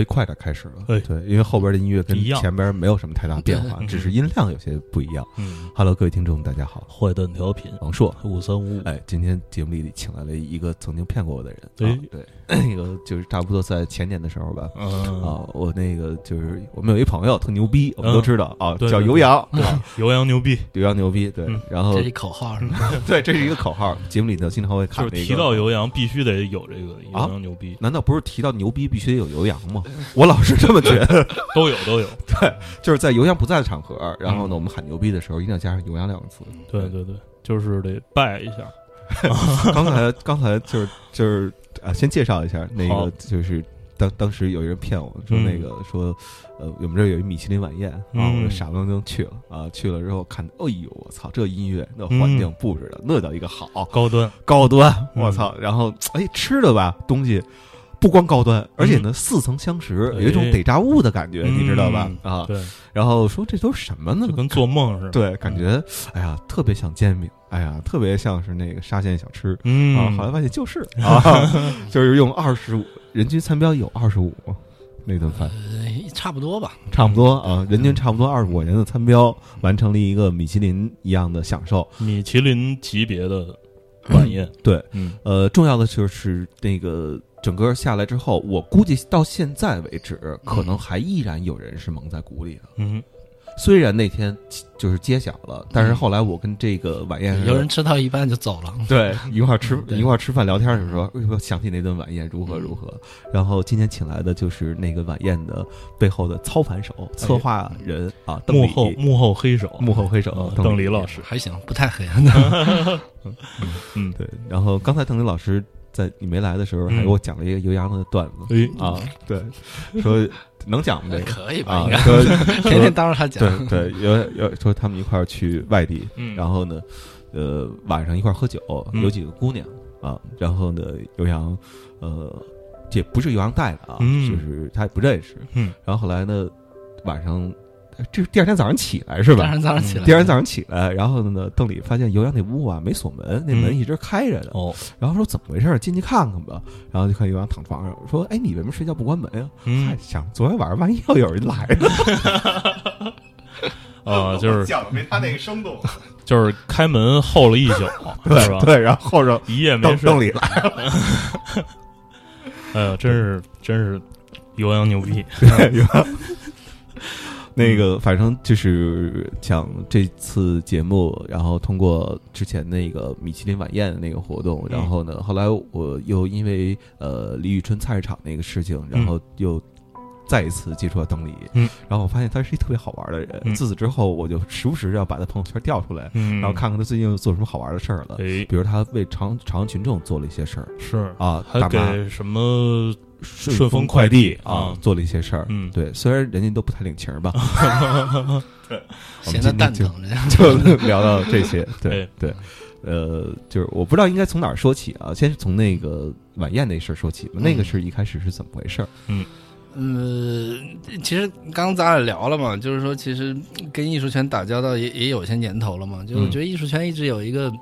呃，可以快点开始了。对对，因为后边的音乐跟前边没有什么太大变化，只是音量有些不一样。嗯，Hello，各位听众，大家好，坏蛋调频王硕。五三五五，哎，今天节目里请来了一个曾经骗过我的人。对啊对，那个就是差不多在前年的时候吧。嗯。啊，我那个就是我们有一朋友特牛逼，我们都知道啊，叫尤洋，对，游 洋牛逼，尤洋牛逼。对。嗯，然后这是口号是吗？对，这是一个口号，节目里头经常会就喊那个。是提到游洋必须得有这个游啊洋牛逼，难道不是提到牛逼必须得有尤洋吗？我老是这么觉得。都有都有，对就是在尤洋不在的场合，然后呢，嗯我们喊牛逼的时候，一定要加上尤洋两个字。对对对，就是得拜一下，刚才刚才就是就是啊，先介绍一下那个就是。当当时有一人骗我说嗯那个说，呃，我们这儿有一米其林晚宴啊，嗯我就傻不愣登去了啊，去了之后看，哎呦，我操，这音乐那环境布置的那叫一个好高端，高端，嗯我操！然后哎，吃的吧东西不光高端，而且呢似曾相识，有一种哎得炸物的感觉，你知道吧？嗯。啊，对，然后说这都是什么呢？就？跟做梦似的，对，感觉哎呀，特别像煎饼，哎呀，特别像是那个沙县小吃。嗯，啊，后来发现就是 啊，就是用二十五人均餐标有二十五那顿饭，呃，差不多吧。差不多啊，人均差不多二十五块钱的餐标，完成了一个米其林一样的享受。米其林级别的 晚宴，对，嗯。呃，重要的就是那个整个下来之后，我估计到现在为止，可能还依然有人是蒙在鼓里的。嗯，虽然那天就是揭晓了，但是后来我跟这个晚宴有人吃到一半就走了，对一块儿吃一块儿吃饭聊天的时候，哎呦想起那顿晚宴如何如何。然后今天请来的就是那个晚宴的背后的操盘手、策划人啊，邓幕后幕后黑手，幕后黑手啊邓邓黎老师，还行，不太黑。嗯，对。然后刚才邓李老师在你没来的时候，还给我讲了一个尤洋的段子。哎，啊，对，说 能讲吗？这个可以吧？啊应该，说天天当着他讲。对对，有有说他们一块儿去外地，嗯。然后呢，呃，晚上一块儿喝酒，嗯。有几个姑娘啊，然后呢，尤洋，呃，这不是尤洋带的啊，嗯。就是他也不认识，嗯，然后后来呢，晚上，这第二天早上起来是吧？第二天早上起来，第二天早上起来，然后呢，邓里发现尤洋那屋啊没锁门，那门嗯一直开着的，哦，然后说怎么回事？进去看看吧。然后就看尤洋躺床上，说：“哎，你为什么睡觉不关门呀？”嗯嗨，想昨天晚上万一要有人来呢？啊，就是讲的没他那个生动。就是开门候了一宿，对吧？对，然后一夜没睡邓邓，里来，哎呦，真是真是尤洋牛逼，有那个，反正就是讲这次节目，然后通过之前那个米其林晚宴的那个活动，嗯。然后呢，后来我又因为呃李宇春菜市场那个事情，然后又再一次接触到邓丽，嗯，然后我发现他是一特别好玩的人，嗯。自此之后，我就时不时要把他朋友圈调出来，嗯，然后看看他最近又做什么好玩的事儿了，哎，比如他为朝朝阳群众做了一些事儿。是。啊，还给什么顺顺丰快快递啊啊。做了一些事儿，嗯。对，虽然人家都不太领情儿吧，我们闲的蛋疼着。就聊到这些，对哎。对，呃，就是我不知道应该从哪儿说起啊，先是从那个晚宴那事儿说起吧，那个是一开始是怎么回事儿？呃，其实刚刚咱俩聊了嘛，就是说，其实跟艺术圈打交道也也有些年头了嘛。就我嗯觉得艺术圈一直有一个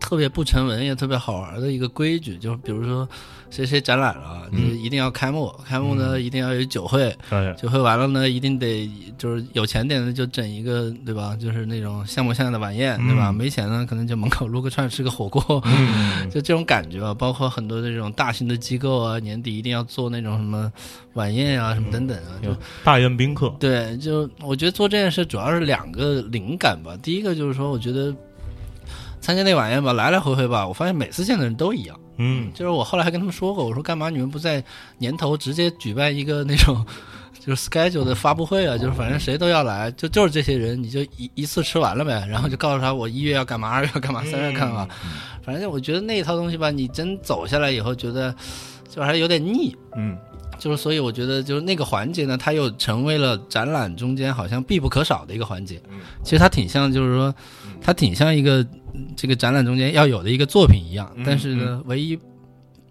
特别不成文也特别好玩的一个规矩，就是比如说谁谁展览了，嗯就是一定要开幕，开幕呢一定要有酒会，哎，酒会完了呢一定得就是有钱点的就整一个对吧？就是那种像模像样的晚宴对吧？嗯没钱呢可能就门口撸个串吃个火锅，嗯，就这种感觉吧，包括很多的这种大型的机构啊，年底一定要做那种什么晚宴啊，什么等等啊。就有大宴宾客，对，就我觉得做这件事主要是两个灵感吧。第一个就是说，我觉得参加那晚宴吧，来来回回吧，我发现每次见的人都一样。嗯，就是我后来还跟他们说过，我说干嘛你们不在年头直接举办一个那种。就是 schedule 的发布会啊，就是反正谁都要来，就就是这些人，你就一一次吃完了呗，然后就告诉他我一月要干嘛，二月要干嘛，三月要干嘛，反正我觉得那一套东西吧，你真走下来以后，觉得就还有点腻。嗯就是所以我觉得就是那个环节呢，它又成为了展览中间好像必不可少的一个环节。嗯其实它挺像，就是说，它挺像一个嗯这个展览中间要有的一个作品一样。嗯但是呢，唯一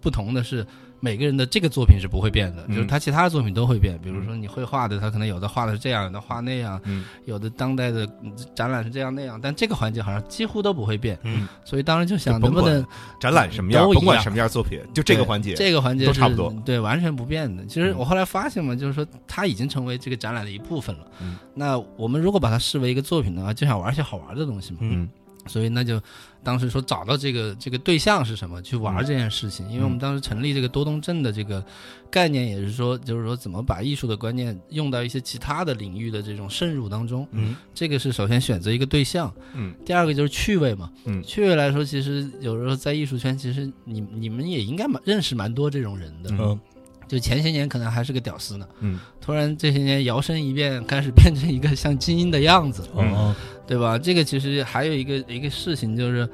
不同的是，每个人的这个作品是不会变的，嗯就是他其他的作品都会变。比如说你绘画的，他可能有的画的是这样，有的画那样，嗯有的当代的嗯展览是这样那样，但这个环节好像几乎都不会变。嗯，所以当时就想能不能展览什么样，甭管什么样作品，就这个环节，这个环节都差不多对，完全不变的。其实嗯我后来发现嘛，就是说它已经成为这个展览的一部分了。嗯那我们如果把它视为一个作品的话，就想玩一些好玩的东西嘛。嗯所以那就当时说找到这个这个对象是什么，去玩这件事情。因为我们当时成立这个多动症的这个概念，也是说，就是说怎么把艺术的观念用到一些其他的领域的这种渗入当中。嗯，这个是首先选择一个对象，嗯第二个就是趣味嘛。嗯趣味来说，其实有时候在艺术圈，其实你你们也应该蛮认识蛮多这种人的。嗯就前些年可能还是个屌丝呢，嗯突然这些年摇身一变，开始变成一个像精英的样子，哦，对吧？这个其实还有一个一个事情就是。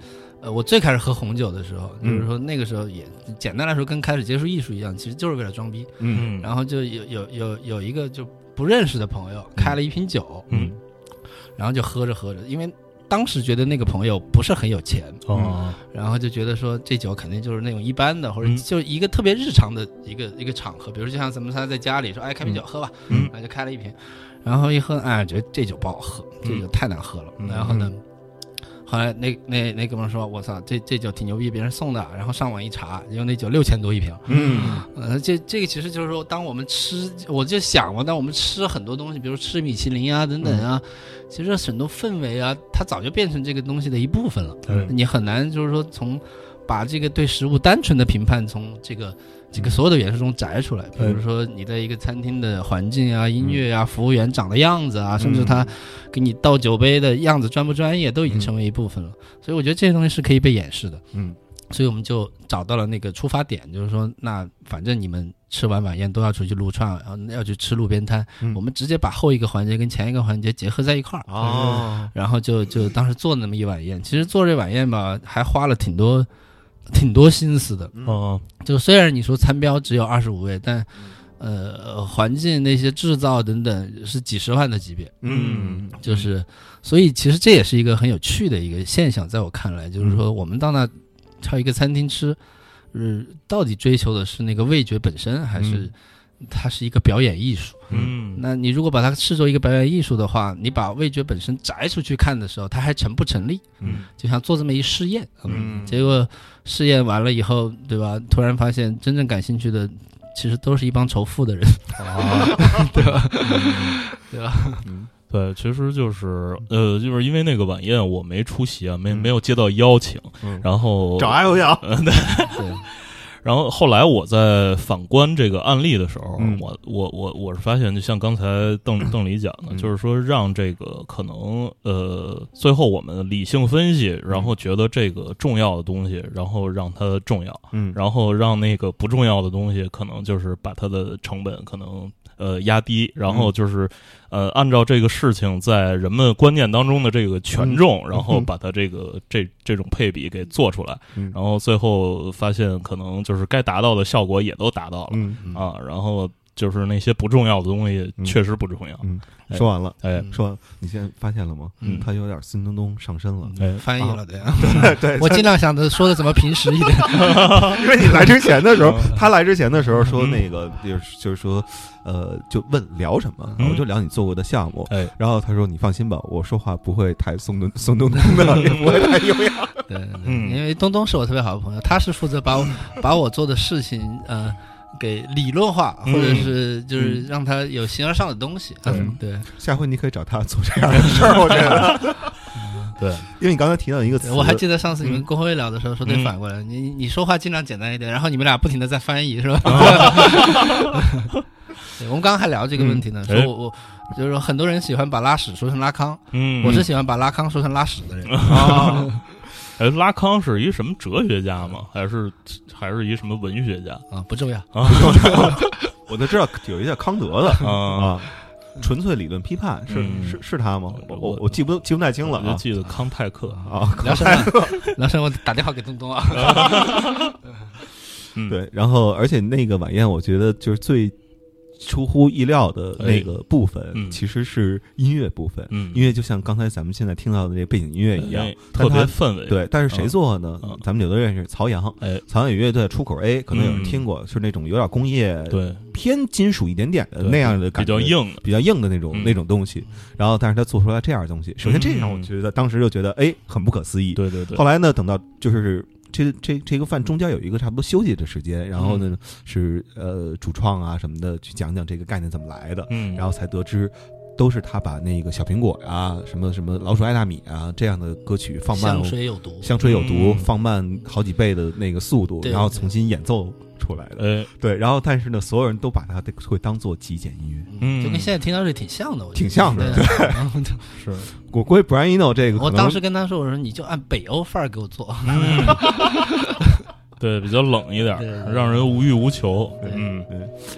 呃，我最开始喝红酒的时候，嗯就是说那个时候也简单来说，跟开始接触艺术一样，其实就是为了装逼。嗯嗯，然后就有有有有一个就不认识的朋友开了一瓶酒，嗯然后就喝着喝着，因为当时觉得那个朋友不是很有钱，哦，然后就觉得说这酒肯定就是那种一般的，或者嗯。就一个特别日常的一个一个场合，比如就像咱们仨在家里说，哎，开瓶酒喝吧，嗯。然后就开了一瓶，然后一喝，哎，觉得这酒不好喝，这酒太难喝了，嗯。然后呢。后来那那那哥们说：“我操，这这酒挺牛逼，别人送的。”然后上网一查，因为那酒六千多一瓶。嗯呃，这这个其实就是说，当我们吃，我就想嘛，当我们吃很多东西，比如吃米其林啊等等啊，其实很多氛围啊，它早就变成这个东西的一部分了。嗯你很难就是说从把这个对食物单纯的评判从这个这个所有的元素中摘出来，比如说你在一个餐厅的环境啊、音乐啊、服务员长的样子啊，甚至他给你倒酒杯的样子专不专业，都已经成为一部分了。所以我觉得这些东西是可以被掩饰的。嗯。所以我们就找到了那个出发点，就是说，那反正你们吃完晚宴都要出去撸串，然后要去吃路边摊，嗯。我们直接把后一个环节跟前一个环节结合在一块儿，哦。然后就就当时做那么一晚宴。其实做这晚宴吧，还花了挺多挺多心思的。哦，就虽然你说餐标只有二十五位，但呃，环境那些制造等等是几十万的级别。嗯。就是，所以其实这也是一个很有趣的一个现象，在我看来，就是说我们到那挑一个餐厅吃，呃，到底追求的是那个味觉本身，还是它是一个表演艺术？嗯，那你如果把它视作一个表演艺术的话，你把味觉本身摘出去看的时候，它还成不成立？嗯。就像做这么一试验，嗯。结果试验完了以后，对吧？突然发现真正感兴趣的，其实都是一帮仇富的人，对吧？对吧？嗯。对，其实就是呃，就是因为那个晚宴我没出席啊，没嗯。没有接到邀请，嗯。然后找阿油要。对，然后后来我在反观这个案例的时候，嗯。我我我我是发现，就像刚才邓邓黎讲的，嗯。就是说让这个可能呃，最后我们理性分析，然后觉得这个重要的东西，然后让它重要，嗯。然后让那个不重要的东西，可能就是把它的成本可能呃压低，然后就是呃按照这个事情在人们观念当中的这个权重，然后把它这个这这种配比给做出来，嗯。然后最后发现可能就是该达到的效果也都达到了、嗯。啊，然后就是那些不重要的东西嗯确实不重要，嗯，哎说完了，哎嗯说完了，你现在发现了吗？嗯他有点孙东东上身了。哎翻译了，对。对我尽量想着说的怎么平实一点。因为你来之前的时候嗯，他来之前的时候说嗯那个就是就是说，呃，就问聊什么，嗯我就聊你做过的项目。哎然后他说：“你放心吧，我说话不会太松东 松东东的，也不会太优雅。对，对嗯因为东东是我特别好的朋友，他是负责把我把我做的事情呃给理论化，嗯。或者是就是让他有形而上的东西。嗯，对，下回你可以找他做这样的事儿，我觉得。对，因为你刚才提到一个词，我还记得上次你们嗯。公会聊的时候说得嗯反过来，你你说话尽量简单一点，然后你们俩不停的在翻译，是吧？对，我们刚刚还聊这个问题呢，嗯。说我我就是说很多人喜欢把拉屎说成拉康，嗯，我是喜欢把拉康说成拉屎的人。啊，哎，拉康是一什么哲学家吗？还是还是一什么文学家啊，不重要。啊 我都知道有一叫康德的啊？啊，纯粹理论批判是嗯是是他吗？我我记不记不太清了啊我就记得康泰克，啊，聊什么？聊什么？我打电话给东东啊。嗯，对，然后而且那个晚宴，我觉得就是最出乎意料的那个部分，嗯。其实是音乐部分。嗯，音乐就像刚才咱们现在听到的这背景音乐一样哎，特别氛围，，对，但是谁做的呢？嗯。咱们有的认识曹阳，哎，曹阳有乐队出口 A，可能有人嗯。听过，是那种有点工业对，偏金属一点点的那样的感比觉，较硬，比较硬的那种、嗯。那种东西。然后，但是他做出来这样的东西，首先这让我觉得当时就觉得哎很不可思议。对对对，后来呢，等到就是这这这个饭中间有一个差不多休息的时间，然后嗯呢、是呃主创啊什么的去讲讲这个概念怎么来的，嗯，然后才得知。都是他把那个小苹果啊、什么什么老鼠爱大米啊这样的歌曲放慢香水有毒，香水有毒，嗯放慢好几倍的那个速度，然后重新演奏出来的。呃，对，然后但是呢，所有人都把它会当做极简音乐。嗯。就跟现在听到这挺像的，我觉得。挺像的对。是，我估计 Brian Eno 这个，我当时跟他说，我说你就按北欧范儿给我做，嗯，对，比较冷一点对对，让人无欲无求，对嗯。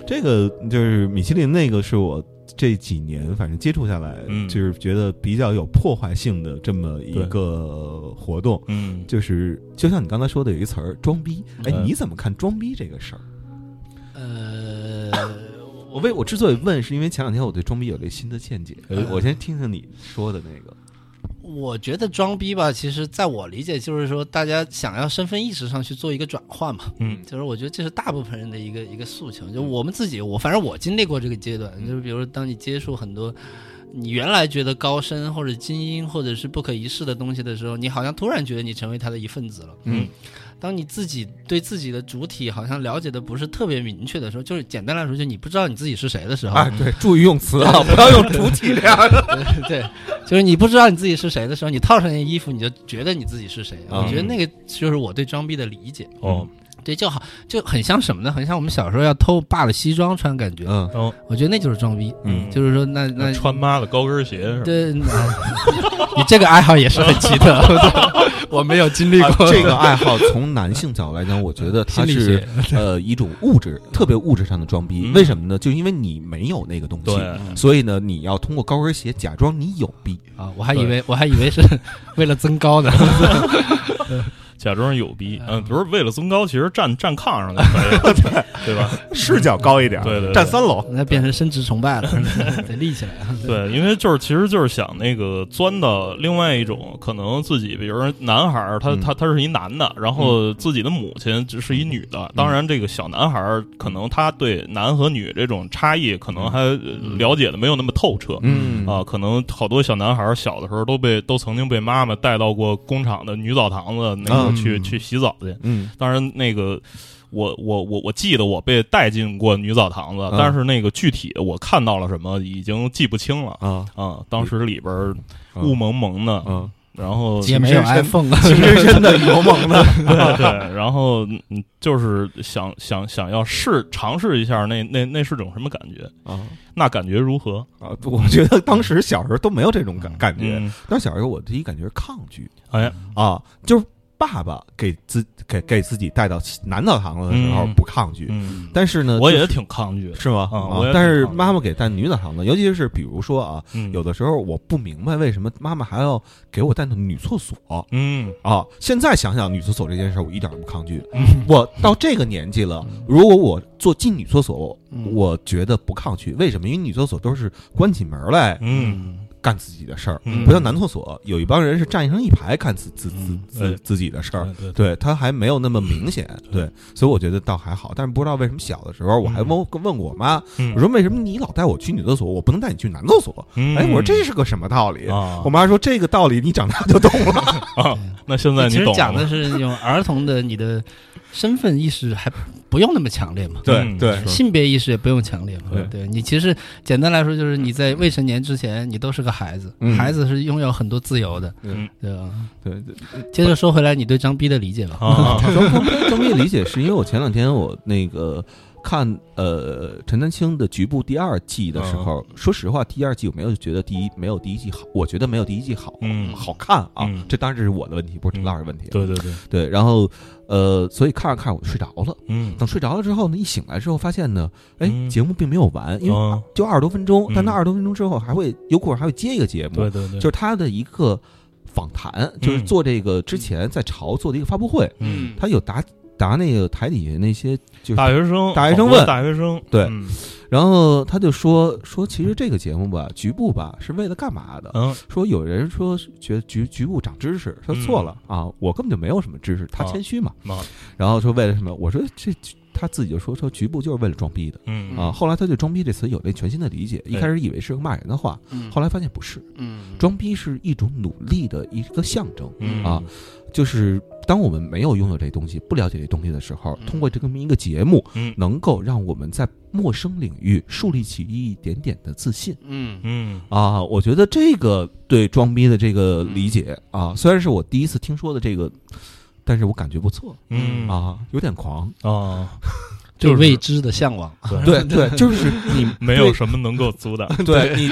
这个就是米其林那个是我这几年反正接触下来，嗯就是觉得比较有破坏性的这么一个活动。嗯，就是就像你刚才说的有一词儿“装逼”，哎，嗯你怎么看装逼这个事儿？呃，我为我之所以问，是因为前两天我对装逼有了新的见解。哎我先听听你说的那个。我觉得装逼吧，其实在我理解就是说，大家想要身份意识上去做一个转换嘛。嗯就是我觉得这是大部分人的一个一个诉求。就我们自己，我反正我经历过这个阶段，就是比如说当你接触很多你原来觉得高深或者精英或者是不可一世的东西的时候，你好像突然觉得你成为他的一份子了。嗯，当你自己对自己的主体好像了解的不是特别明确的时候，就是简单来说，就你不知道你自己是谁的时候，哎，对，注意用词啊，不要用主体这样的。对，就是你不知道你自己是谁的时候，你套上件衣服，你就觉得你自己是谁。嗯我觉得那个就是我对装逼的理解。哦，对，就好就很像什么呢？很像我们小时候要偷爸的西装穿，感觉。嗯哦，我觉得那就是装逼。嗯就是说那那穿妈的高跟鞋是吧？对，你这个爱好也是很奇特，我没有经历啊过 这个爱好，从男性角度来讲，我觉得它是。呃一种物质，特别物质上的装逼。嗯为什么呢？就因为你没有那个东西，所以呢，你要通过高跟鞋假装你有逼。啊，我还以为我还以为是为了增高的。假装有逼，嗯，不是为了增高，其实站站炕上就可以了，对吧？视角高一点对对对站三楼。那变成生殖崇拜了，得立起来。对，因为就是其实就是想那个钻到另外一种可能自己，比如说男孩儿，他嗯他他是一男的，然后自己的母亲只是一女的。当然，这个小男孩儿可能他对男和女这种差异可能还呃了解的没有那么透彻。嗯啊，可能好多小男孩儿小的时候都被都曾经被妈妈带到过工厂的女澡堂子那去、去洗澡去。嗯当然，那个我我我我记得我被带进过女澡堂子，嗯但是那个具体我看到了什么已经记不清了啊啊。当时里边雾蒙蒙的，嗯，然后也没有 iPhone 啊，情深深的 油蒙的。对 对，然后嗯，就是想想想要试尝试一下那那那是种什么感觉？啊那感觉如何？啊！我觉得当时小时候都没有这种感感觉，嗯，但小时候我第一感觉是抗拒哎，啊，就是爸爸给自给给自己带到男澡堂子的时候嗯不抗拒，嗯，但是呢，就是我也挺抗拒的。是吗？但是妈妈给带女澡堂子，尤其是比如说啊，嗯，有的时候我不明白为什么妈妈还要给我带到女厕所嗯啊。现在想想女厕所这件事儿，我一点都不抗拒。嗯 我到这个年纪了，如果我做进女厕所，嗯我觉得不抗拒。为什么？因为女厕所都是关起门来嗯干自己的事儿，嗯不像男厕所，有一帮人是站成一排干自自自嗯自自己的事儿。对他还没有那么明显，对，所以我觉得倒还好。但是不知道为什么小的时候，我还问问过我妈，嗯我说为什么你老带我去女厕所，我不能带你去男厕所？嗯哎，我说这是个什么道理？啊我妈说这个道理你长大就懂了。啊，那现在其实你懂了讲的是那种儿童的你的身份意识还不用那么强烈嘛。对嗯对。性别意识也不用强烈嘛，对。对你其实简单来说就是你在未成年之前，你都是个孩子，嗯。孩子是拥有很多自由的，嗯。对吧？对对，接着说回来，你对张逼的理解吧？啊，张逼的理解是因为我前两天我那个看呃陈丹青的局部第二季的时候，说实话，第二季我没有觉得第一没有第一季好，我觉得没有第一季好。嗯好看啊，嗯这当然这是我的问题，不是陈老师的问题。对对对，对，然后呃，所以看着看着我就睡着了。嗯等睡着了之后呢，一醒来之后发现呢，哎，嗯节目并没有完，因为嗯就二十多分钟，但那嗯二十多分钟之后还会优酷还会接一个节目，对对对，就是他的一个访谈，就是做这个之前在潮做的一个发布会，嗯，他有答答那个台底下那些就是大学生，大学生问大学生，对嗯然后他就说说，其实这个节目吧，局部吧是为了干嘛的？嗯说有人说觉得局局部长知识，说错了啊，我根本就没有什么知识，他啊谦虚嘛。啊然后说为了什么？我说这他自己就说说局部就是为了装逼的。嗯。啊。后来他对装逼这词有了全新的理解，一开始以为是个骂人的话，嗯。后来发现不是，嗯。装逼是一种努力的一个象征。嗯。啊就是当我们没有拥有这东西、不了解这东西的时候，嗯。通过这么一个节目，嗯。能够让我们在陌生领域树立起一点点的自信。嗯。嗯。啊！我觉得这个对装逼的这个理解啊，虽然是我第一次听说的这个，但是我感觉不错嗯啊，有点狂。啊，对就是未知的向往。对 对，就是你 没有什么能够阻挡。对你，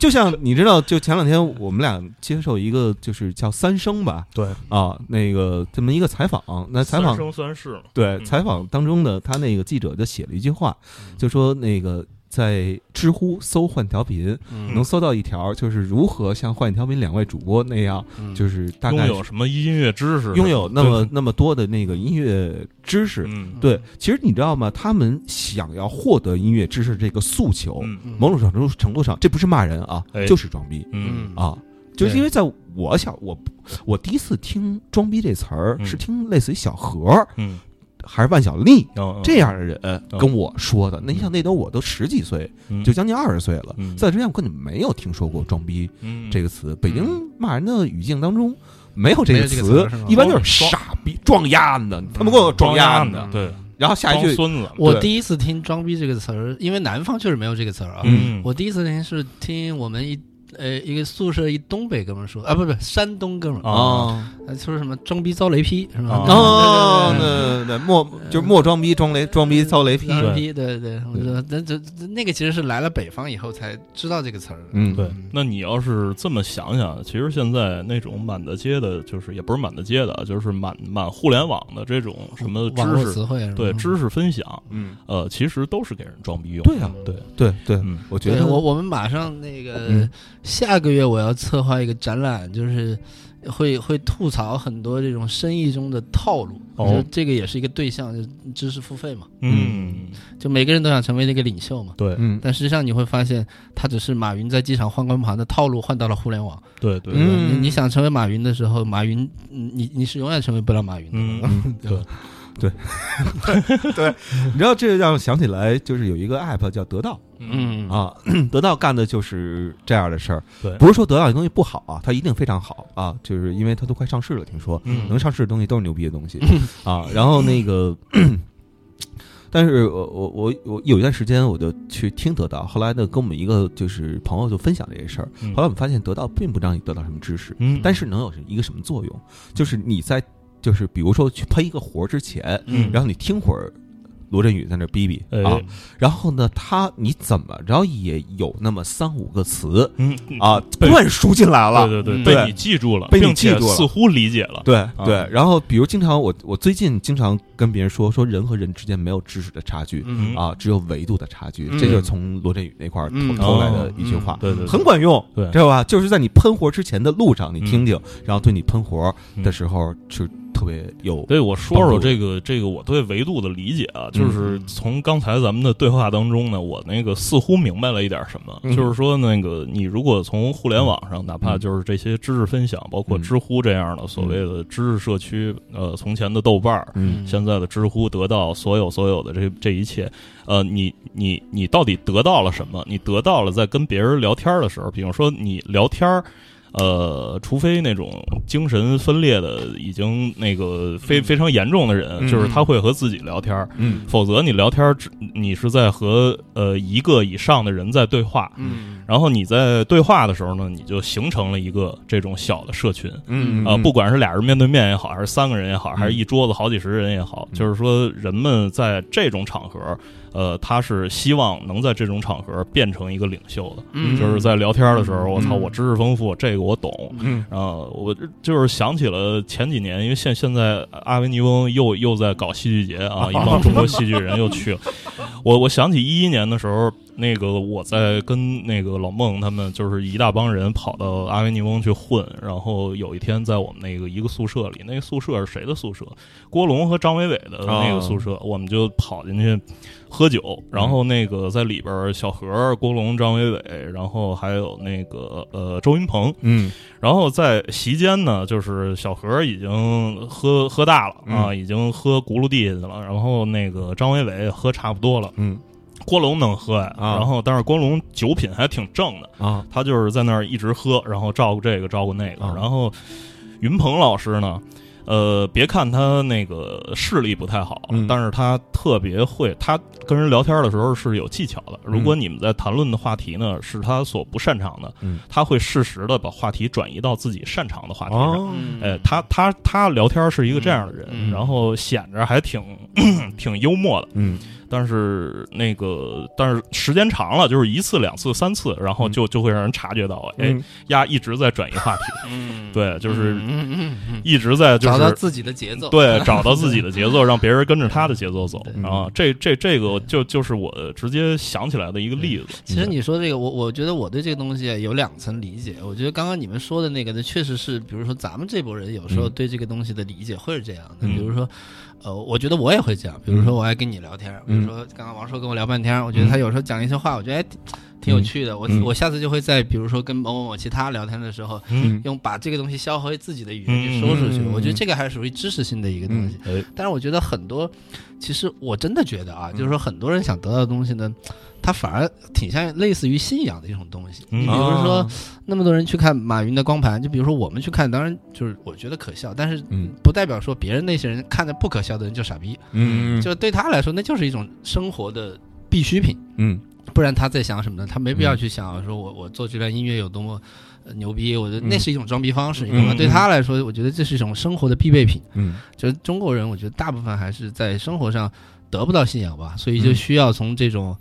就像你知道，就前两天我们俩接受一个就是叫三生吧对，啊，那个这么一个采访，那采访三生三世。对，嗯采访当中的，他那个记者就写了一句话，就说那个在知乎搜换调频，嗯。能搜到一条，就是如何像换调频两位主播那样，嗯。就是大概拥有什么音乐知识？拥有那么那么多的那个音乐知识。嗯。对，其实你知道吗？他们想要获得音乐知识这个诉求，某种程度程度上，这不是骂人啊，哎。就是装逼嗯。啊。就是因为在我小我我第一次听“装逼”这词儿，嗯。是听类似于小何嗯还是万晓利嗯这样的人跟我说的。那你想，那都我都十几岁，嗯就将近二十岁了，嗯在之前我根本没有听说过“装逼”嗯这个词。北京骂人的语境当中没有这个词一般就是傻逼、装丫子，他们给我装丫子的，。对，然后下一句，孙子。我第一次听“装逼”这个词儿，因为南方确实没有这个词儿啊。嗯我第一次听是听我们一呃一个宿舍一东北哥们儿说啊，不不，山东哥们儿，啊他说什么“装逼遭雷劈”是吧？啊哦，对对对莫就莫装逼，装雷装逼遭雷劈。遭雷劈，对对，我说那这这那个其实是来了北方以后才知道这个词儿。嗯，对，那你要是这么想想，其实现在那种满大街的，就是也不是满大街的，啊就是满满互联网的这种什么知识，词汇？对知识分享，嗯，呃，其实都是给人装逼用。对呀，对，对对，嗯我觉得我我们马上那个、嗯下个月我要策划一个展览，就是会会吐槽很多这种生意中的套路。哦。就这个也是一个对象，就知识付费嘛，嗯，就每个人都想成为那个领袖嘛。对。嗯。但实际上你会发现，他只是马云在机场换光盘的套路换到了互联网。对对，对。嗯你你想成为马云的时候，马云嗯你你是永远成为不了马云的。嗯。对，对，你知道这让我想起来，就是有一个 app 叫得到嗯。啊，得到干的就是这样的事儿。对。不是说得到的东西不好啊，它一定非常好啊，就是因为它都快上市了，听说。嗯。能上市的东西都是牛逼的东西。啊。然后那个，但是我我我我有一段时间我就去听得到，后来呢跟我们一个就是朋友就分享这些事儿，嗯。后来我们发现得到并不让你得到什么知识，嗯，但是能有一个什么作用，就是你在就是比如说去喷一个活儿之前，嗯。然后你听会儿罗振宇在那儿逼逼哎。啊，然后呢，他你怎么着也有那么三五个词嗯啊被灌输进来了，对对对，被你记住了，被你记住了。似乎理解了。对对，然后比如经常我我最近经常跟别人说说人和人之间没有知识的差距嗯。啊，只有维度的差距，嗯。这就是从罗振宇那块儿嗯。偷偷来的一句话，对对，很管用，对。知道吧？就是在你喷活之前的路上，你嗯。听听，然后对你喷活嗯。的时候是特别有对，我说说这个这个我对维度的理解啊，就是嗯。从刚才咱们的对话当中呢，我那个似乎明白了一点什么，嗯。就是说那个你如果从互联网上，哪怕就是这些知识分享，包括嗯。知乎这样的所谓的知识社区，呃，从前的豆瓣儿。嗯。现在的知乎得到所有所有的这这一切，呃，你你你到底得到了什么？你得到了在跟别人聊天的时候，比如说你聊天儿，呃，除非那种精神分裂的已经那个非非常严重的人，嗯。就是他会和自己聊天儿，嗯。否则你聊天你是在和呃一个以上的人在对话。嗯然后你在对话的时候呢，你就形成了一个这种小的社群，嗯啊，不管是俩人面对面也好，还是三个人也好，还是一桌子好几十人也好，嗯就是说人们在这种场合，呃，他是希望能在这种场合变成一个领袖的。嗯就是在聊天的时候，我操，嗯我知识丰富，这个我懂。嗯啊，我就是想起了前几年，因为现现在阿维尼翁又又在搞戏剧节啊，一帮中国戏剧人又去了。我我想起一一年的时候，那个我在跟那个老孟他们就是一大帮人跑到阿维尼翁去混，然后有一天在我们那个一个宿舍里，那个宿舍是谁的宿舍？郭龙和张伟伟的那个宿舍，我们就跑进去喝酒，然后那个在里边小何、郭龙、张伟伟，然后还有那个呃周云鹏，嗯，然后在席间呢，就是小何已经喝喝大了啊，已经喝轱辘地下去了，然后那个张伟伟喝差不多了，嗯。郭龙能喝呀，然后但是郭龙酒品还挺正的啊，他就是在那儿一直喝，然后照顾这个照顾那个。然后云鹏老师呢，呃，别看他那个视力不太好，但是他特别会，他跟人聊天的时候是有技巧的。如果你们在谈论的话题呢是他所不擅长的，他会适时的把话题转移到自己擅长的话题上。哎，他他他聊天是一个这样的人，然后显着还挺 挺幽默的。嗯。但是那个，但是时间长了，就是一次、两次、三次，然后就就会让人察觉到，哎，丫一直在转移话题，嗯，对，就是一直在就是找到自己的节奏，对，找到自己的节奏，让别人跟着他的节奏走啊。这这这个就就是我直接想起来的一个例子。其实你说这个，我我觉得我对这个东西有两层理解。我觉得刚刚你们说的那个呢，确实是，比如说咱们这波人有时候对这个东西的理解会是这样的，比如说。呃，我觉得我也会这样。比如说，我爱跟你聊天，比如说刚刚王硕跟我聊半天，我觉得他有时候讲一些话，我觉得哎，挺有趣的。我我下次就会在比如说跟某某某其他聊天的时候，用把这个东西消合自己的语言去说出去。我觉得这个还是属于知识性的一个东西。但是我觉得很多，其实我真的觉得啊，就是说很多人想得到的东西呢。它反而挺像类似于信仰的一种东西。你比如说，那么多人去看马云的光盘，就比如说我们去看，当然就是我觉得可笑，但是不代表说别人那些人看着不可笑的人就傻逼。嗯，就对他来说，那就是一种生活的必需品。嗯，不然他在想什么呢？他没必要去想说我我做这段音乐有多么牛逼。我觉得那是一种装逼方式，你懂吗？对他来说，我觉得这是一种生活的必备品。嗯，就是中国人，我觉得大部分还是在生活上得不到信仰吧，所以就需要从这种。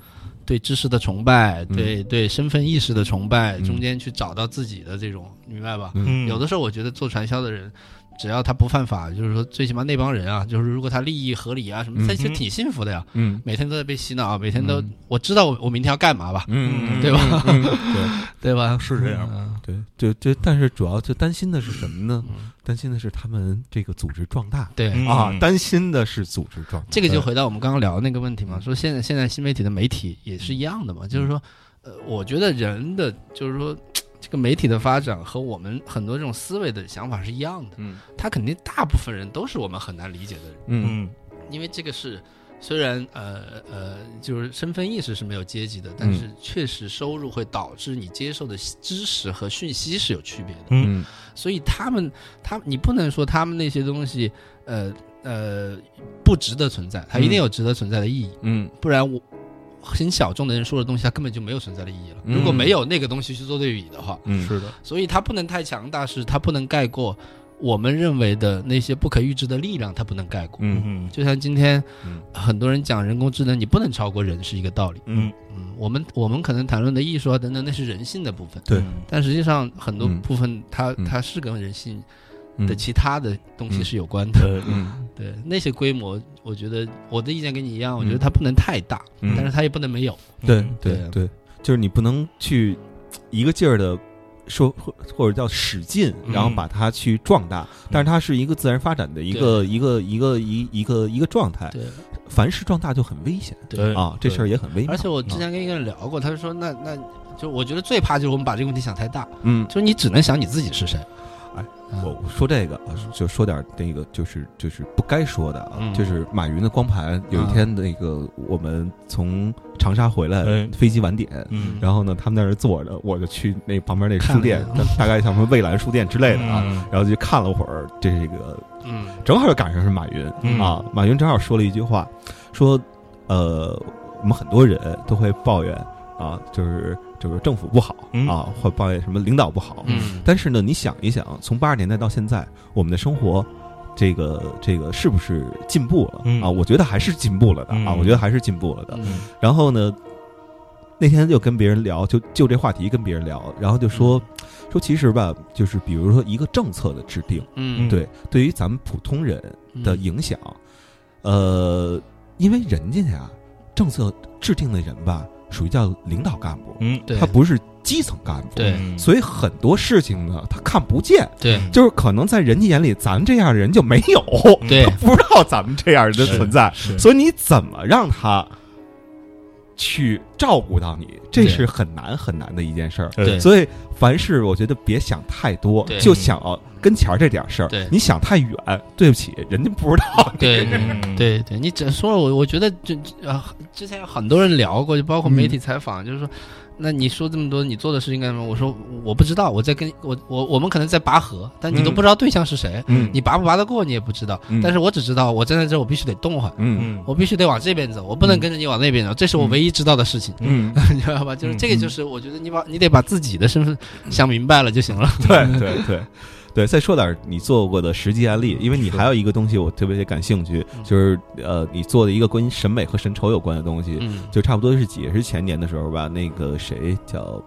对知识的崇拜，对对身份意识的崇拜，中间去找到自己的这种，明白吧？有的时候我觉得做传销的人。只要他不犯法，就是说，最起码那帮人啊，就是如果他利益合理啊什么，他其实挺幸福的呀。嗯，每天都在被洗脑，每天都我知道我我明天要干嘛吧？嗯，对吧？对对吧？是这样。对，对对但是主要就担心的是什么呢？担心的是他们这个组织壮大。对啊，担心的是组织壮大。这个就回到我们刚刚聊的那个问题嘛，说现在现在新媒体的媒体也是一样的嘛，就是说，呃，我觉得人的就是说。这个媒体的发展和我们很多这种思维的想法是一样的，嗯，他肯定大部分人都是我们很难理解的人，嗯，因为这个是虽然呃呃就是身份意识是没有阶级的，但是确实收入会导致你接受的知识和讯息是有区别的，嗯，所以他们他你不能说他们那些东西呃呃不值得存在，它一定有值得存在的意义，嗯，不然我。很小众的人说的东西，它根本就没有存在的意义了。如果没有那个东西去做对比的话，嗯，是的，所以它不能太强大，是它不能盖过我们认为的那些不可预知的力量，它不能盖过。嗯嗯，就像今天很多人讲人工智能，你不能超过人是一个道理。嗯嗯，我们我们可能谈论的艺术啊等等，那是人性的部分。对，但实际上很多部分它它是跟人性。的其他的东西是有关的，嗯，对那些规模，我觉得我的意见跟你一样，我觉得它不能太大，但是它也不能没有，对对对，就是你不能去一个劲儿的说或或者叫使劲，然后把它去壮大，但是它是一个自然发展的一个一个一个一一个一个状态，对，凡事壮大就很危险，对。啊，这事儿也很危险。而且我之前跟一个人聊过，他说那那就我觉得最怕就是我们把这个问题想太大，嗯，就是你只能想你自己是谁。我说这个就说点那个，就是就是不该说的啊，就是马云的光盘。有一天那个我们从长沙回来，飞机晚点，然后呢他们在那坐着，我就去那旁边那书店，大概像什么蔚蓝书店之类的啊，然后就看了会儿这个，嗯，正好赶上是马云啊，马云正好说了一句话，说呃我们很多人都会抱怨啊，就是。就是政府不好啊，或抱怨什么领导不好。嗯，但是呢，你想一想，从八十年代到现在，我们的生活，这个这个是不是进步了啊？我觉得还是进步了的啊，我觉得还是进步了的。然后呢，那天就跟别人聊，就就这话题跟别人聊，然后就说说其实吧，就是比如说一个政策的制定，嗯，对，对于咱们普通人的影响，呃，因为人家呀，政策制定的人吧。属于叫领导干部，嗯，对，他不是基层干部，对，所以很多事情呢，他看不见，对，就是可能在人家眼里，咱这样的人就没有，对，他不知道咱们这样人的存在，所以你怎么让他去照顾到你，这是很难很难的一件事儿。对，所以凡事我觉得别想太多，就想跟前儿这点事儿。对，你想太远，对不起，人家不知道。对 对对，你只说了我，我觉得就啊，之前有很多人聊过，就包括媒体采访，就是说。那你说这么多，你做的事情干什么？我说我不知道，我在跟我我我们可能在拔河，但你都不知道对象是谁，嗯，你拔不拔得过你也不知道，但是我只知道我站在这，我必须得动换，嗯，我必须得往这边走，我不能跟着你往那边走，这是我唯一知道的事情，嗯，你知道吧？就是这个，就是我觉得你把你得把自己的身份想明白了就行了，对对对。对，再说点你做过的实际案例，因为你还有一个东西我特别感兴趣，就是呃，你做的一个关于审美和审丑有关的东西，就差不多是也是前年的时候吧，那个谁叫。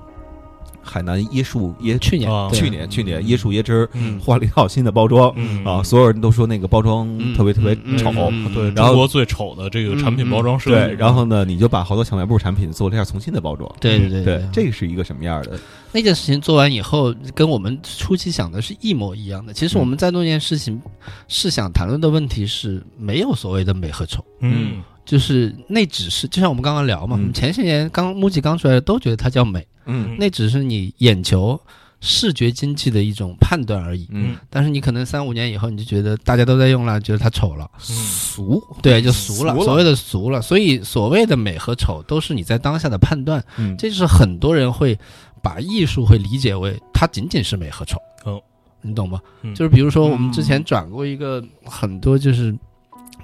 海南椰树椰，去年去年去年椰树椰汁换了一套新的包装啊，所有人都说那个包装特别特别丑，对，中国最丑的这个产品包装设计。对，然后呢，你就把好多小卖部产品做了一下重新的包装。对对对对，这个是一个什么样的？那件事情做完以后，跟我们初期想的是一模一样的。其实我们在做那件事情，是想谈论的问题是没有所谓的美和丑。嗯。就是那只是，就像我们刚刚聊嘛，前些年刚木吉刚出来的都觉得它叫美，嗯，那只是你眼球视觉经济的一种判断而已，嗯，但是你可能三五年以后你就觉得大家都在用了，觉得它丑了，俗，对，就俗了，所谓的俗了，所以所谓的美和丑都是你在当下的判断，嗯，这就是很多人会把艺术会理解为它仅仅是美和丑，哦，你懂吗？就是比如说我们之前转过一个很多就是。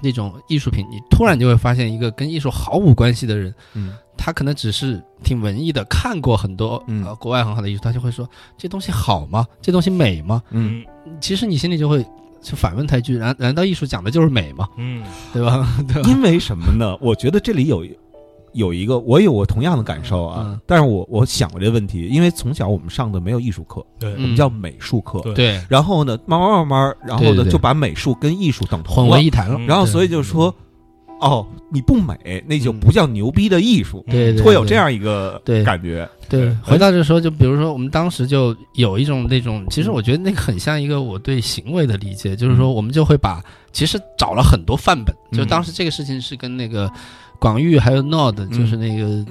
那种艺术品，你突然就会发现一个跟艺术毫无关系的人，嗯，他可能只是挺文艺的，看过很多呃国外很好的艺术，他就会说这东西好吗？这东西美吗？嗯，其实你心里就会就反问他一句：难难道艺术讲的就是美吗？嗯，对吧？因为什么呢？我觉得这里有。有一个，我有我同样的感受啊，但是我我想过这个问题，因为从小我们上的没有艺术课，对，我们叫美术课，对，然后呢，慢慢慢慢，然后呢就把美术跟艺术等同混为一谈了，然后所以就说，哦，你不美，那就不叫牛逼的艺术，对，会有这样一个感觉。对，回到这说，就比如说我们当时就有一种那种，其实我觉得那个很像一个我对行为的理解，就是说我们就会把其实找了很多范本，就当时这个事情是跟那个。广域还有 Node，就是那个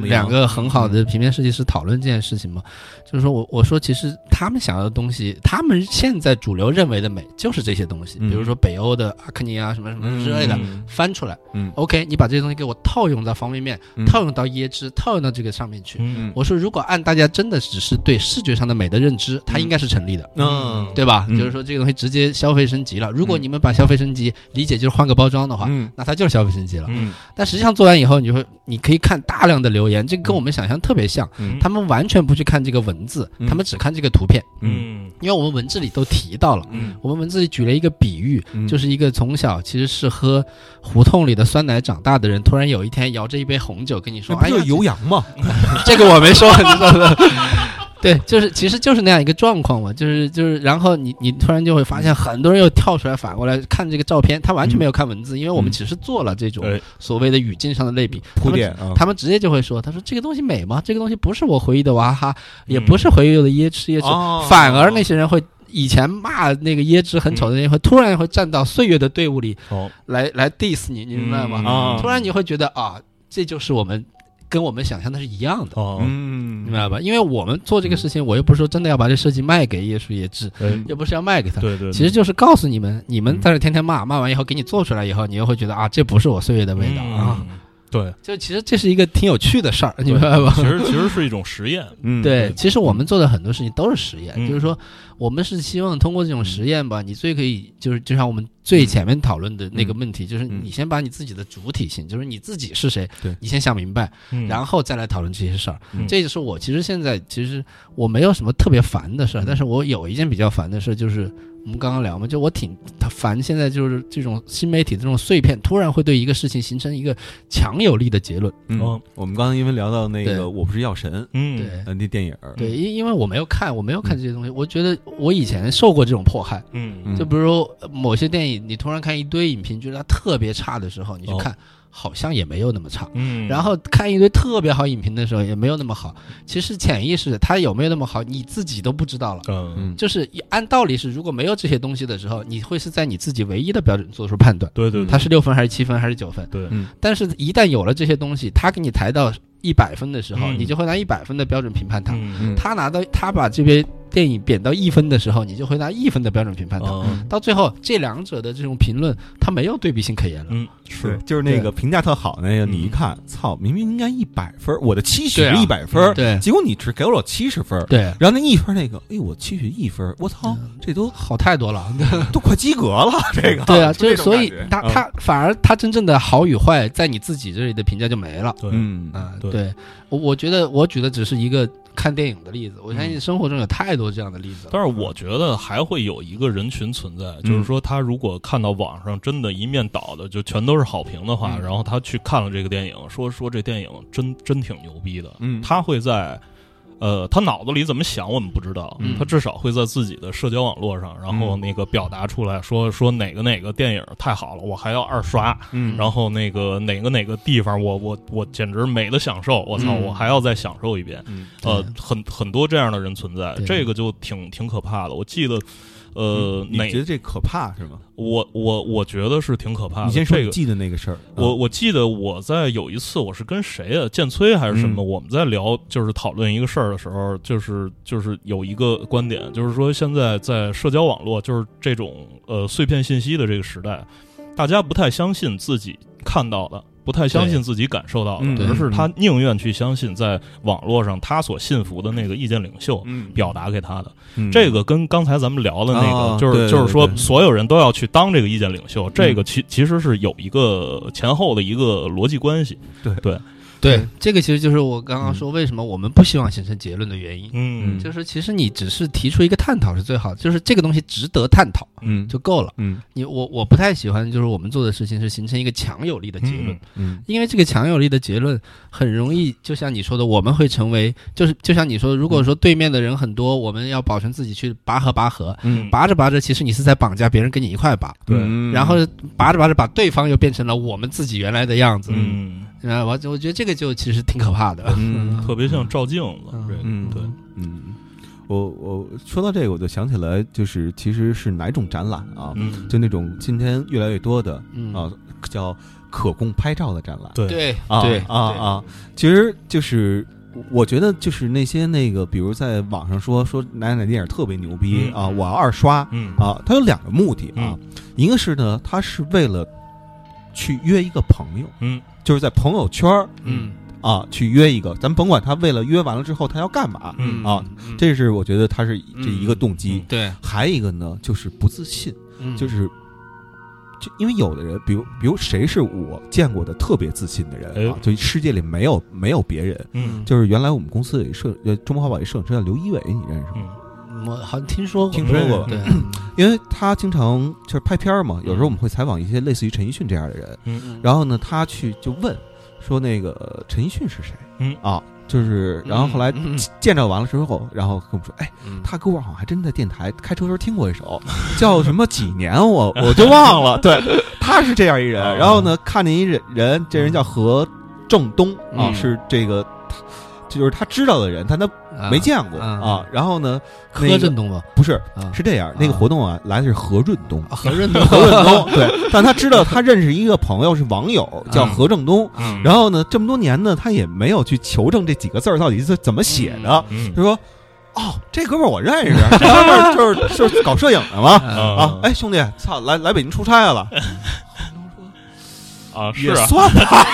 两个很好的平面设计师讨论这件事情嘛，就是说我我说其实他们想要的东西，他们现在主流认为的美就是这些东西，比如说北欧的阿克尼啊什么什么之类的翻出来，嗯，OK，你把这些东西给我套用到方便面，套用到椰汁，套用到这个上面去，我说如果按大家真的只是对视觉上的美的认知，它应该是成立的，嗯，对吧？就是说这个东西直接消费升级了，如果你们把消费升级理解就是换个包装的话，那它就是消费升级了，嗯，但是。实际上做完以后，你会你可以看大量的留言，这个跟我们想象特别像。他们完全不去看这个文字，他们只看这个图片。嗯，因为我们文字里都提到了，我们文字里举了一个比喻，就是一个从小其实是喝胡同里的酸奶长大的人，突然有一天摇着一杯红酒跟你说：“哎呀，有氧吗？”这个我没说，你知道吗？对，就是其实就是那样一个状况嘛，就是就是，然后你你突然就会发现，很多人又跳出来反过来看这个照片，他完全没有看文字，因为我们只是做了这种所谓的语境上的类比铺垫，他们直接就会说，他说这个东西美吗？这个东西不是我回忆的娃哈哈，也不是回忆的椰汁椰汁，反而那些人会以前骂那个椰汁很丑的人，会突然会站到岁月的队伍里，来来 diss 你，你明白吗？突然你会觉得啊，这就是我们。跟我们想象的是一样的，哦，嗯。明白吧？因为我们做这个事情，我又不是说真的要把这设计卖给叶树叶志，又不是要卖给他，对对，其实就是告诉你们，你们在这天天骂，骂完以后给你做出来以后，你又会觉得啊，这不是我岁月的味道啊。对，就其实这是一个挺有趣的事儿，你明白吧？其实其实是一种实验，嗯，对，其实我们做的很多事情都是实验，就是说，我们是希望通过这种实验吧，你最可以就是就像我们最前面讨论的那个问题，就是你先把你自己的主体性，就是你自己是谁，对。你先想明白，然后再来讨论这些事儿。这就是我其实现在其实我没有什么特别烦的事儿，但是我有一件比较烦的事就是。我们刚刚聊嘛，就我挺他烦，现在就是这种新媒体这种碎片，突然会对一个事情形成一个强有力的结论。嗯，我们刚刚因为聊到那个我不是药神，嗯，对，那电影，对，因因为我没有看，我没有看这些东西，我觉得我以前受过这种迫害。嗯，就比如某些电影，你突然看一堆影评，觉得它特别差的时候，你去看，好像也没有那么差。嗯，然后看一堆特别好影评的时候，也没有那么好。其实潜意识它有没有那么好，你自己都不知道了。嗯，就是按道理是，如果没有这些东西的时候，你会是在你自己唯一的标准做出判断。对对，它是六分还是七分还是九分？对，但是一旦有了这些东西，他给你抬到一百分的时候，你就会拿一百分的标准评判他。他拿到他把这边。电影贬到一分的时候，你就会拿一分的标准评判它。到最后，这两者的这种评论，它没有对比性可言了。嗯，是，就是那个评价特好那个，你一看，操，明明应该一百分，我的期许是一百分，对，结果你只给了七十分，对。然后那一分那个，哎，我期许一分，我操，这都好太多了，都快及格了。这个，对啊，就是所以他他反而他真正的好与坏，在你自己这里的评价就没了。嗯。啊，对。我我觉得我举的只是一个。看电影的例子，我相信生活中有太多这样的例子。但是我觉得还会有一个人群存在，就是说他如果看到网上真的一面倒的就全都是好评的话，然后他去看了这个电影，说说这电影真真挺牛逼的，嗯，他会在。呃，他脑子里怎么想我们不知道，他至少会在自己的社交网络上，然后那个表达出来说说哪个哪个电影太好了，我还要二刷，嗯，然后那个哪个哪个地方我我我简直美的享受，我操，我还要再享受一遍，呃，很很多这样的人存在，这个就挺挺可怕的。我记得。呃，你觉得这可怕是吗？我我我觉得是挺可怕的。你先说记得那个事儿。我我记得我在有一次，我是跟谁啊？建崔还是什么？我们在聊，就是讨论一个事儿的时候，就是就是有一个观点，就是说现在在社交网络，就是这种呃碎片信息的这个时代，大家不太相信自己看到的。不太相信自己感受到的，而是他宁愿去相信在网络上他所信服的那个意见领袖表达给他的。这个跟刚才咱们聊的那个，就是就是说，所有人都要去当这个意见领袖，这个其其实是有一个前后的一个逻辑关系。对对。对，这个其实就是我刚刚说为什么我们不希望形成结论的原因。嗯，就是其实你只是提出一个探讨是最好的，就是这个东西值得探讨，嗯，就够了。嗯，你我我不太喜欢，就是我们做的事情是形成一个强有力的结论。嗯，因为这个强有力的结论很容易，就像你说的，我们会成为，就是就像你说，如果说对面的人很多，我们要保存自己去拔河拔河，嗯，拔着拔着，其实你是在绑架别人跟你一块拔，对，然后拔着拔着，把对方又变成了我们自己原来的样子。嗯。啊，我我觉得这个就其实挺可怕的，嗯，特别像照镜子，嗯，对，嗯，我我说到这个，我就想起来，就是其实是哪种展览啊？嗯，就那种今天越来越多的啊，叫可供拍照的展览，对对啊啊啊，其实就是我觉得就是那些那个，比如在网上说说哪哪电影特别牛逼啊，我要二刷，嗯啊，它有两个目的啊，一个是呢，它是为了去约一个朋友，嗯。就是在朋友圈儿，嗯。啊，去约一个，咱甭管他为了约完了之后他要干嘛，嗯。啊，这是我觉得他是这一个动机。对，还一个呢，就是不自信，就是就因为有的人，比如比如谁是我见过的特别自信的人啊，就世界里没有没有别人，嗯，就是原来我们公司有一摄呃中国华宝一摄影师叫刘一伟，你认识吗？我好像听说过，听说过，对，因为他经常就是拍片儿嘛，有时候我们会采访一些类似于陈奕迅这样的人，嗯，然后呢，他去就问说那个陈奕迅是谁？嗯。啊，就是，然后后来见着完了之后，然后跟我们说，哎，他歌我好像还真在电台开车时候听过一首，叫什么几年我 我就忘了，对，他是这样一人，然后呢，看见一人人，这人叫何正东啊，是这个。就是他知道的人，但他没见过啊。然后呢，何润东吗？不是，是这样。那个活动啊，来的是何润东，何润东，何润东。对，但他知道他认识一个朋友是网友，叫何正东。然后呢，这么多年呢，他也没有去求证这几个字到底是怎么写的。他说：“哦，这哥们儿我认识，这哥们儿就是就是搞摄影的嘛。啊，哎，兄弟，操，来来北京出差了。”啊，也算吧。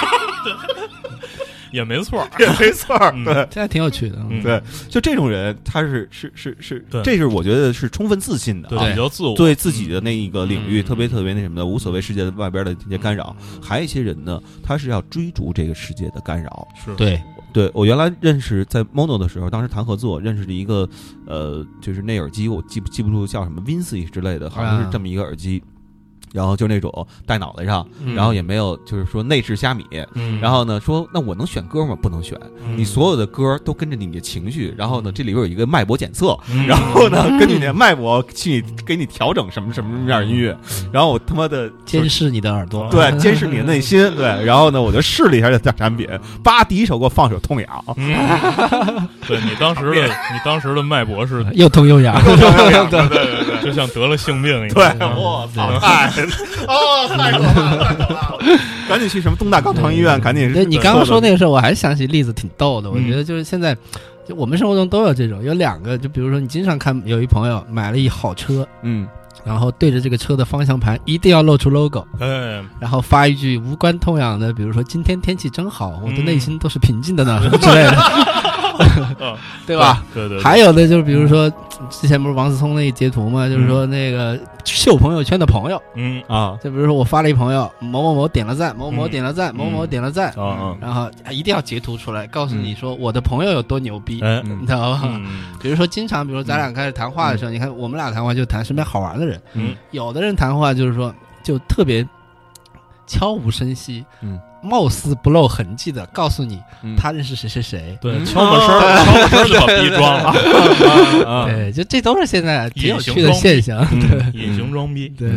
也没错，也没错，对，现在挺有趣的。对，就这种人，他是是是是，这是我觉得是充分自信的，比较自我，对自己的那一个领域特别特别那什么的，无所谓世界的外边的这些干扰。还有一些人呢，他是要追逐这个世界的干扰。是。对，对我原来认识在 mono 的时候，当时谈合作，认识的一个呃，就是那耳机，我记不记不住叫什么 Vincy 之类的，好像是这么一个耳机。然后就那种戴脑袋上，然后也没有就是说内置虾米，然后呢说那我能选歌吗？不能选，你所有的歌都跟着你的情绪，然后呢这里边有一个脉搏检测，然后呢根据你的脉搏去给你调整什么什么什么样音乐，然后我他妈的监视你的耳朵，对，监视你的内心，对，然后呢我就试了一下这产品，叭第一首给我放首痛痒，对你当时的 你当时的脉搏是又痛又痒，对对对，就像得了性病一样，对，我操，太。哦，太可怕了！太可怕了！赶紧去什么东大肛肠医院，赶紧。你刚刚说那个事儿，我还想起例子挺逗的。我觉得就是现在，就我们生活中都有这种，有两个，就比如说你经常看有一朋友买了一好车，嗯，然后对着这个车的方向盘一定要露出 logo，嗯，然后发一句无关痛痒的，比如说今天天气真好，我的内心都是平静的呢，什么之类的。对吧？对对。还有的就是，比如说，之前不是王思聪那一截图嘛，就是说那个秀朋友圈的朋友，嗯。啊，就比如说我发了一朋友某某某点了赞，某某点了赞，某某点了赞，然后一定要截图出来，告诉你说我的朋友有多牛逼，你知道吧？比如说经常，比如咱俩开始谈话的时候，你看我们俩谈话就谈身边好玩的人，嗯，有的人谈话就是说就特别悄无声息，嗯。貌似不露痕迹的告诉你，他认识谁谁谁，对，悄没声儿，悄没声儿就把逼装了，对，就这都是现在挺有趣的现象，对，隐形装逼，对，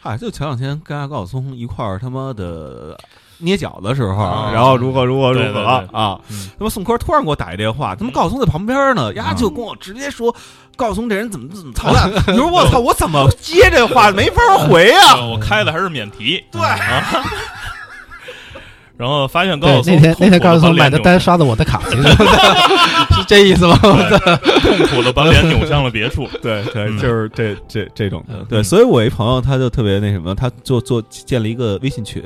嗨，就前两天跟阿高晓松一块儿他妈的捏脚的时候，然后如何如何如何啊，他妈宋科突然给我打一电话，他妈高晓松在旁边呢，呀就跟我直接说，高晓松这人怎么怎么操蛋，你说我操，我怎么接这话没法回啊？我开的还是免提，对。然后发现高晓松那天那天高晓松买的单刷的我的卡，是这意思吗？痛苦的把脸扭向了别处。对对，就是这这这种的。对，所以我一朋友他就特别那什么，他做做建了一个微信群，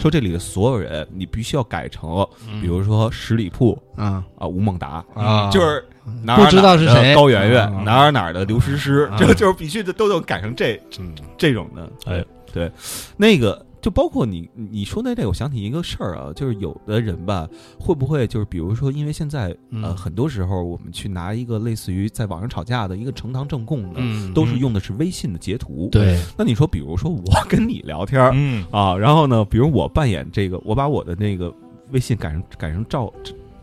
说这里的所有人你必须要改成，比如说十里铺啊。啊吴孟达啊，就是哪不知道是谁高圆圆哪儿哪儿的刘诗诗，就就是必须的都能改成这这种的。哎，对，那个。就包括你你说那这，我想起一个事儿啊，就是有的人吧，会不会就是比如说，因为现在呃，很多时候我们去拿一个类似于在网上吵架的一个呈堂证供的，都是用的是微信的截图。对，那你说，比如说我跟你聊天嗯啊，然后呢，比如我扮演这个，我把我的那个微信改成改成赵。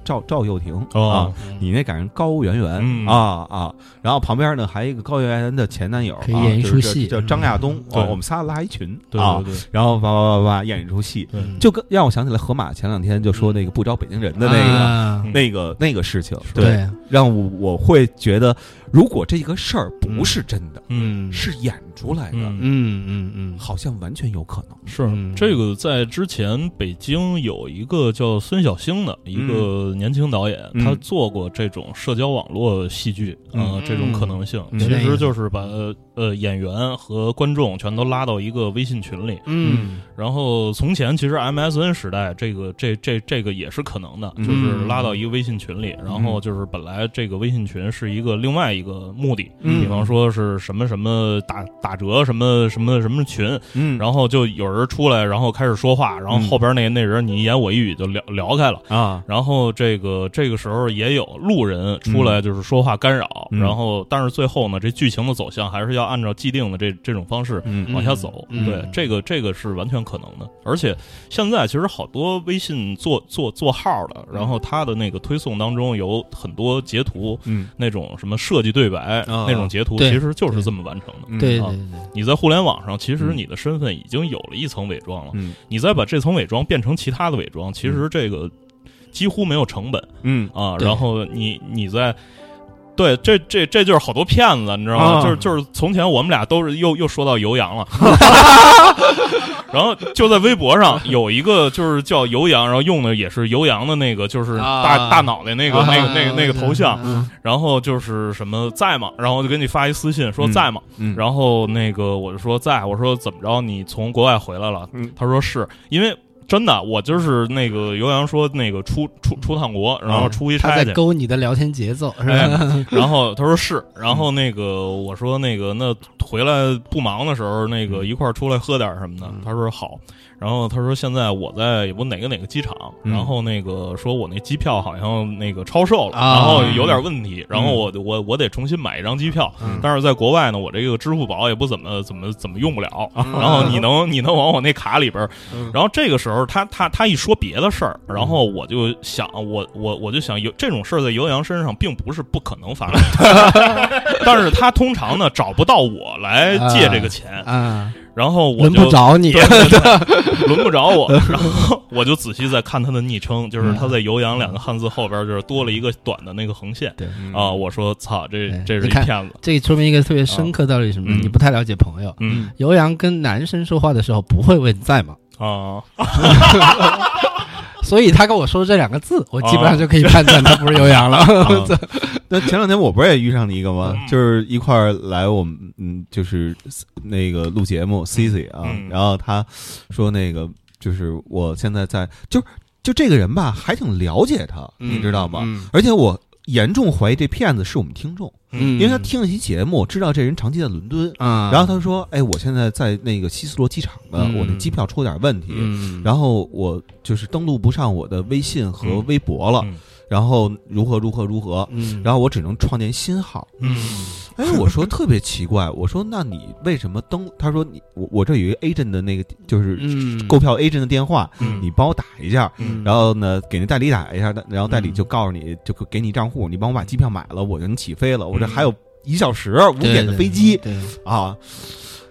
赵赵又廷啊，你那赶上高圆圆啊啊，然后旁边呢还有一个高圆圆的前男友，可以演一出戏，叫张亚东，我们仨拉一群啊，然后叭叭叭叭演一出戏，就跟让我想起来河马前两天就说那个不招北京人的那个那个那个事情，对，让我我会觉得。如果这个事儿不是真的，嗯，是演出来的，嗯嗯嗯，好像完全有可能是这个。在之前，北京有一个叫孙小星的一个年轻导演，他做过这种社交网络戏剧啊，这种可能性，其实就是把呃演员和观众全都拉到一个微信群里，嗯，然后从前其实 MSN 时代，这个这这这个也是可能的，就是拉到一个微信群里，然后就是本来这个微信群是一个另外一。个目的，比方说是什么什么打打折什么什么什么群，嗯，然后就有人出来，然后开始说话，然后后边那那人你一言我一语就聊聊开了。啊，然后这个这个时候也有路人出来就是说话干扰，然后但是最后呢，这剧情的走向还是要按照既定的这这种方式往下走，对，这个这个是完全可能的，而且现在其实好多微信做做做号的，然后他的那个推送当中有很多截图，嗯，那种什么设计。对白那种截图其实就是这么完成的。对对对，你在互联网上，其实你的身份已经有了一层伪装了。嗯，你再把这层伪装变成其他的伪装，其实这个几乎没有成本。嗯啊，然后你你在。对，这这这就是好多骗子，你知道吗？就是就是从前我们俩都是又又说到游洋了 然后就在微博上有一个就是叫游洋，然后用的也是游洋的那个就是大大脑袋那个那个那个那个头像，然后就是什么在吗？然后就给你发一私信说在吗？然后那个我就说在，我说怎么着？你从国外回来了？他说是因为。真的，我就是那个尤洋说那个出出出趟国，然后出一差去。他在勾你的聊天节奏，是吧？然后他说是，然后那个我说那个那回来不忙的时候，那个一块儿出来喝点什么的。他说好。然后他说：“现在我在我哪个哪个机场，然后那个说我那机票好像那个超售了，然后有点问题，然后我我我得重新买一张机票。但是在国外呢，我这个支付宝也不怎么怎么怎么用不了。然后你能你能往我那卡里边？然后这个时候他他他一说别的事儿，然后我就想我我我就想有这种事儿在尤洋身上并不是不可能发生，但是他通常呢找不到我来借这个钱啊。”然后我就轮不着你，轮不着我。然后我就仔细在看他的昵称，就是他在“游阳”两个汉字后边，就是多了一个短的那个横线。对啊，我说操，这这是一骗子。这说明一个特别深刻道理，什么？你不太了解朋友。嗯，游阳跟男生说话的时候不会问在吗？啊。所以他跟我说这两个字，我基本上就可以判断他不是游阳了。那前两天我不是也遇上了一个吗？就是一块儿来我们，嗯，就是那个录节目，C C 啊。然后他说那个就是我现在在，就就这个人吧，还挺了解他，你知道吗？而且我。严重怀疑这骗子是我们听众，嗯，因为他听了期节目，知道这人长期在伦敦，啊，然后他说，哎，我现在在那个希斯罗机场呢，我的机票出了点问题，然后我就是登录不上我的微信和微博了。然后如何如何如何，然后我只能创建新号。嗯，哎，我说特别奇怪，我说那你为什么登？他说你我我这有一个 agent 的那个就是购票 agent 的电话，你帮我打一下，然后呢给那代理打一下，然后代理就告诉你就给你账户，你帮我把机票买了，我就能起飞了。我这还有一小时五点的飞机啊，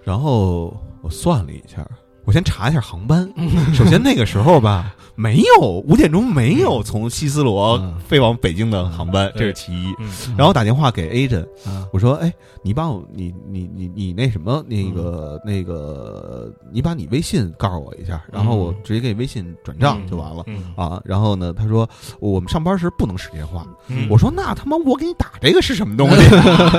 然后我算了一下，我先查一下航班。首先那个时候吧。没有五点钟没有从西斯罗飞往北京的航班，这是其一。然后打电话给 agent，我说：“哎，你帮我，你你你你那什么，那个那个，你把你微信告诉我一下，然后我直接给你微信转账就完了啊。”然后呢，他说：“我们上班时不能使电话。”我说：“那他妈我给你打这个是什么东西？”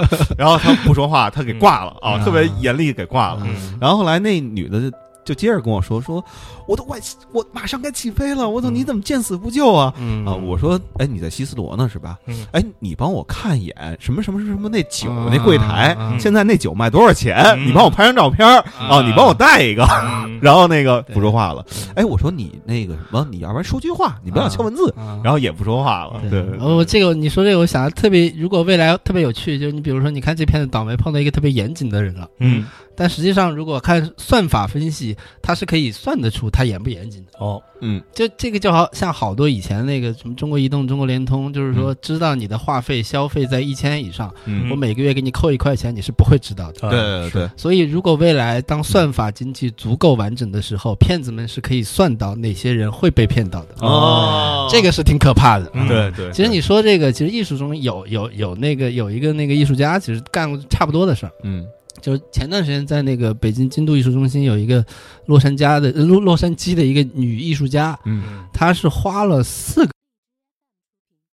然后他不说话，他给挂了啊，特别严厉给挂了。然后后来那女的。就接着跟我说说，我都快我马上该起飞了，我操，你怎么见死不救啊？啊，我说，哎，你在西斯罗呢是吧？哎，你帮我看一眼什么什么什么那酒那柜台，现在那酒卖多少钱？你帮我拍张照片啊，你帮我带一个。然后那个不说话了。哎，我说你那个什么，你要不然说句话，你不要敲文字。然后也不说话了。对，我这个你说这个，我想特别，如果未来特别有趣，就是你比如说，你看这片子倒霉碰到一个特别严谨的人了。嗯。但实际上，如果看算法分析，它是可以算得出它严不严谨的。哦，嗯，就这个就好像好多以前那个什么中国移动、中国联通，就是说知道你的话费消费在一千以上，我每个月给你扣一块钱，你是不会知道的。对对。所以，如果未来当算法经济足够完整的时候，骗子们是可以算到哪些人会被骗到的。哦，这个是挺可怕的。对对。其实你说这个，其实艺术中有有有那个有一个那个艺术家，其实干过差不多的事儿。嗯。就是前段时间在那个北京京都艺术中心有一个洛杉矶的洛洛杉矶的一个女艺术家，嗯，她是花了四个。